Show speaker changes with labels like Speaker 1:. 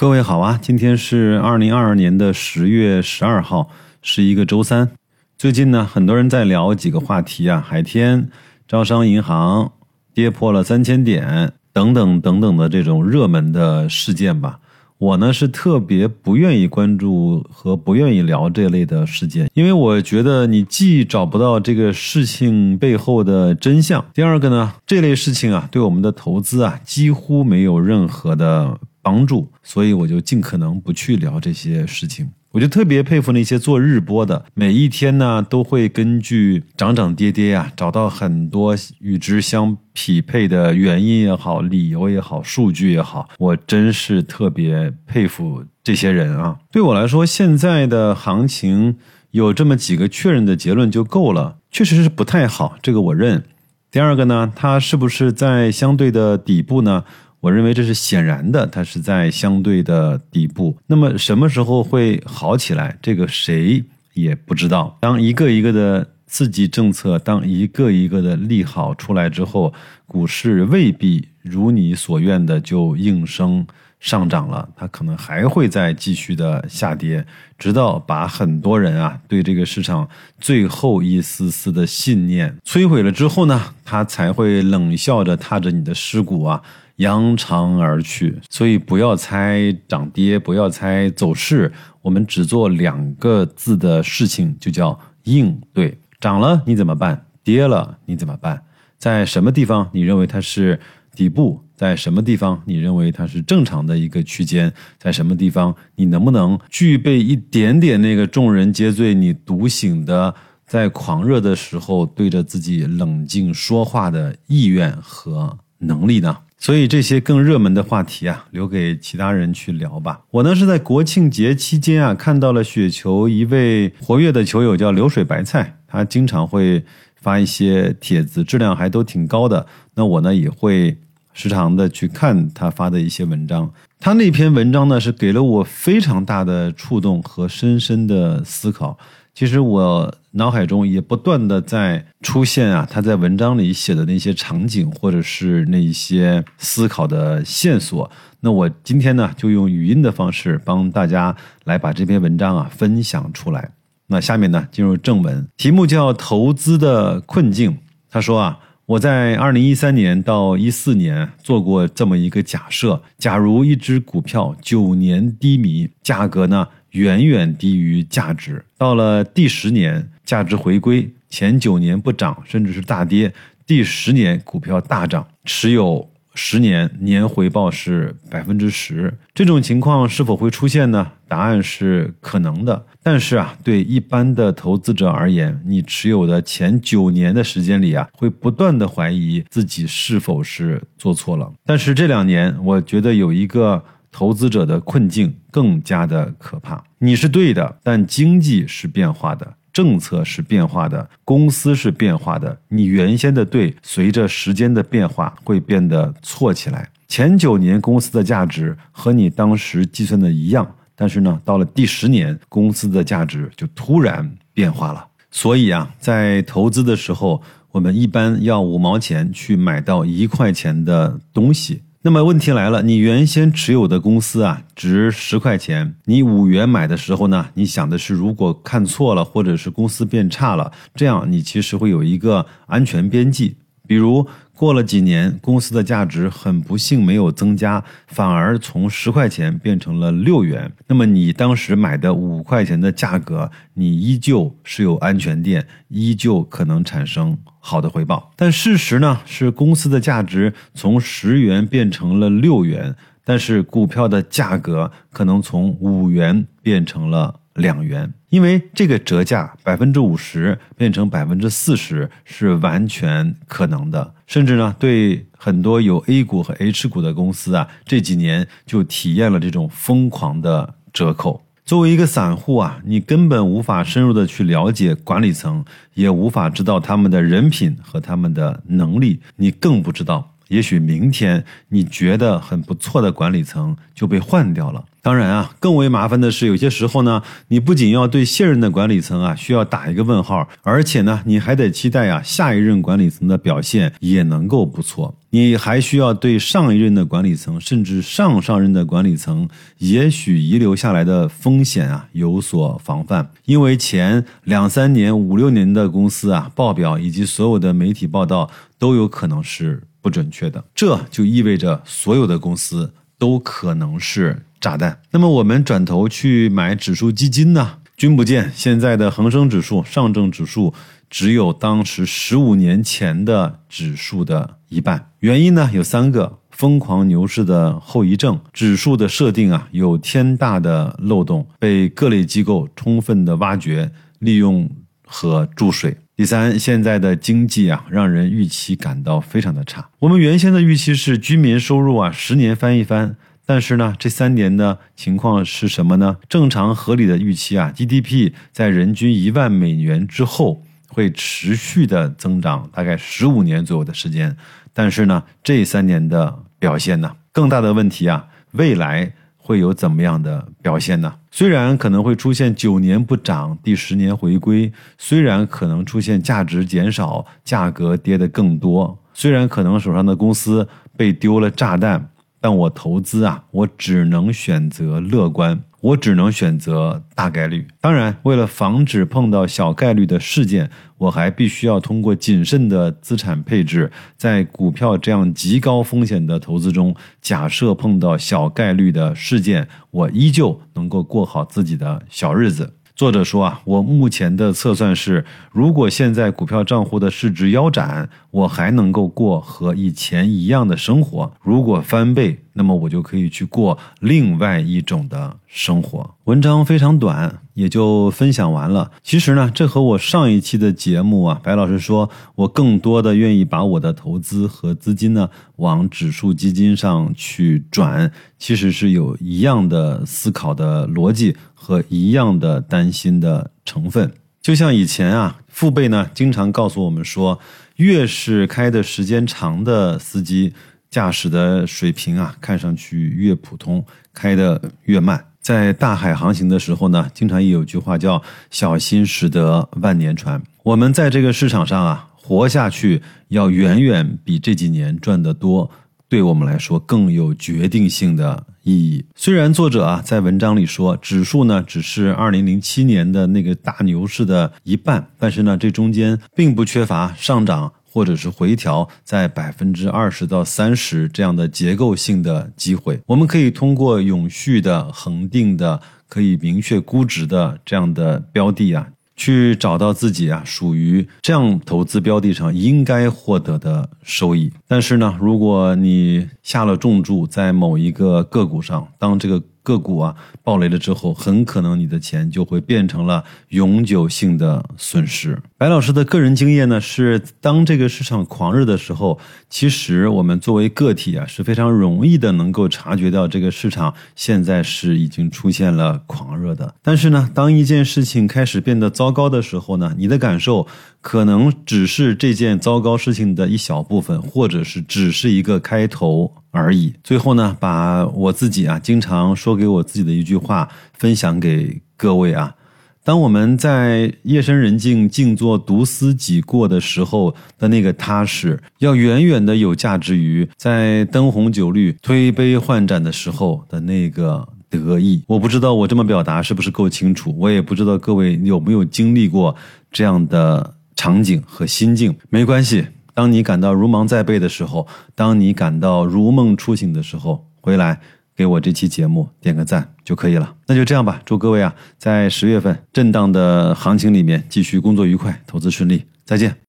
Speaker 1: 各位好啊，今天是二零二二年的十月十二号，是一个周三。最近呢，很多人在聊几个话题啊，海天、招商银行跌破了三千点等等等等的这种热门的事件吧。我呢是特别不愿意关注和不愿意聊这类的事件，因为我觉得你既找不到这个事情背后的真相，第二个呢，这类事情啊对我们的投资啊几乎没有任何的帮助，所以我就尽可能不去聊这些事情。我就特别佩服那些做日播的，每一天呢都会根据涨涨跌跌啊，找到很多与之相匹配的原因也好、理由也好、数据也好，我真是特别佩服这些人啊。对我来说，现在的行情有这么几个确认的结论就够了，确实是不太好，这个我认。第二个呢，它是不是在相对的底部呢？我认为这是显然的，它是在相对的底部。那么什么时候会好起来？这个谁也不知道。当一个一个的刺激政策，当一个一个的利好出来之后，股市未必如你所愿的就应声上涨了，它可能还会再继续的下跌，直到把很多人啊对这个市场最后一丝丝的信念摧毁了之后呢，它才会冷笑着踏着你的尸骨啊。扬长而去，所以不要猜涨跌，不要猜走势，我们只做两个字的事情，就叫应对。涨了你怎么办？跌了你怎么办？在什么地方你认为它是底部？在什么地方你认为它是正常的一个区间？在什么地方你能不能具备一点点那个众人皆醉你独醒的，在狂热的时候对着自己冷静说话的意愿和能力呢？所以这些更热门的话题啊，留给其他人去聊吧。我呢是在国庆节期间啊，看到了雪球一位活跃的球友叫流水白菜，他经常会发一些帖子，质量还都挺高的。那我呢也会时常的去看他发的一些文章。他那篇文章呢是给了我非常大的触动和深深的思考。其实我脑海中也不断的在出现啊，他在文章里写的那些场景，或者是那一些思考的线索。那我今天呢，就用语音的方式帮大家来把这篇文章啊分享出来。那下面呢，进入正文，题目叫《投资的困境》。他说啊，我在二零一三年到一四年做过这么一个假设：假如一只股票九年低迷，价格呢？远远低于价值，到了第十年，价值回归，前九年不涨，甚至是大跌，第十年股票大涨，持有十年年回报是百分之十，这种情况是否会出现呢？答案是可能的，但是啊，对一般的投资者而言，你持有的前九年的时间里啊，会不断的怀疑自己是否是做错了。但是这两年，我觉得有一个。投资者的困境更加的可怕。你是对的，但经济是变化的，政策是变化的，公司是变化的。你原先的对，随着时间的变化会变得错起来。前九年公司的价值和你当时计算的一样，但是呢，到了第十年，公司的价值就突然变化了。所以啊，在投资的时候，我们一般要五毛钱去买到一块钱的东西。那么问题来了，你原先持有的公司啊，值十块钱，你五元买的时候呢，你想的是如果看错了，或者是公司变差了，这样你其实会有一个安全边际，比如。过了几年，公司的价值很不幸没有增加，反而从十块钱变成了六元。那么你当时买的五块钱的价格，你依旧是有安全垫，依旧可能产生好的回报。但事实呢，是公司的价值从十元变成了六元，但是股票的价格可能从五元变成了。两元，因为这个折价百分之五十变成百分之四十是完全可能的，甚至呢，对很多有 A 股和 H 股的公司啊，这几年就体验了这种疯狂的折扣。作为一个散户啊，你根本无法深入的去了解管理层，也无法知道他们的人品和他们的能力，你更不知道也许明天你觉得很不错的管理层就被换掉了。当然啊，更为麻烦的是，有些时候呢，你不仅要对现任的管理层啊需要打一个问号，而且呢，你还得期待啊下一任管理层的表现也能够不错。你还需要对上一任的管理层，甚至上上任的管理层，也许遗留下来的风险啊有所防范。因为前两三年、五六年的公司啊，报表以及所有的媒体报道都有可能是不准确的，这就意味着所有的公司都可能是。炸弹。那么我们转头去买指数基金呢？君不见现在的恒生指数、上证指数只有当时十五年前的指数的一半。原因呢有三个：疯狂牛市的后遗症，指数的设定啊有天大的漏洞，被各类机构充分的挖掘、利用和注水。第三，现在的经济啊让人预期感到非常的差。我们原先的预期是居民收入啊十年翻一番。但是呢，这三年的情况是什么呢？正常合理的预期啊，GDP 在人均一万美元之后会持续的增长，大概十五年左右的时间。但是呢，这三年的表现呢，更大的问题啊，未来会有怎么样的表现呢？虽然可能会出现九年不涨，第十年回归；虽然可能出现价值减少，价格跌得更多；虽然可能手上的公司被丢了炸弹。但我投资啊，我只能选择乐观，我只能选择大概率。当然，为了防止碰到小概率的事件，我还必须要通过谨慎的资产配置，在股票这样极高风险的投资中，假设碰到小概率的事件，我依旧能够过好自己的小日子。作者说啊，我目前的测算是，如果现在股票账户的市值腰斩，我还能够过和以前一样的生活。如果翻倍，那么我就可以去过另外一种的生活。文章非常短，也就分享完了。其实呢，这和我上一期的节目啊，白老师说我更多的愿意把我的投资和资金呢往指数基金上去转，其实是有一样的思考的逻辑和一样的担心的成分。就像以前啊，父辈呢经常告诉我们说，越是开的时间长的司机。驾驶的水平啊，看上去越普通，开的越慢。在大海航行的时候呢，经常也有句话叫“小心驶得万年船”。我们在这个市场上啊，活下去要远远比这几年赚得多，对我们来说更有决定性的意义。虽然作者啊在文章里说，指数呢只是2007年的那个大牛市的一半，但是呢，这中间并不缺乏上涨。或者是回调在百分之二十到三十这样的结构性的机会，我们可以通过永续的、恒定的、可以明确估值的这样的标的啊，去找到自己啊属于这样投资标的上应该获得的收益。但是呢，如果你下了重注在某一个个股上，当这个个股啊暴雷了之后，很可能你的钱就会变成了永久性的损失。白老师的个人经验呢是，当这个市场狂热的时候，其实我们作为个体啊是非常容易的能够察觉到这个市场现在是已经出现了狂热的。但是呢，当一件事情开始变得糟糕的时候呢，你的感受可能只是这件糟糕事情的一小部分，或者是只是一个开头。而已。最后呢，把我自己啊经常说给我自己的一句话分享给各位啊：当我们在夜深人静、静坐独思己过的时候的那个踏实，要远远的有价值于在灯红酒绿、推杯换盏的时候的那个得意。我不知道我这么表达是不是够清楚，我也不知道各位有没有经历过这样的场景和心境。没关系。当你感到如芒在背的时候，当你感到如梦初醒的时候，回来给我这期节目点个赞就可以了。那就这样吧，祝各位啊，在十月份震荡的行情里面继续工作愉快，投资顺利，再见。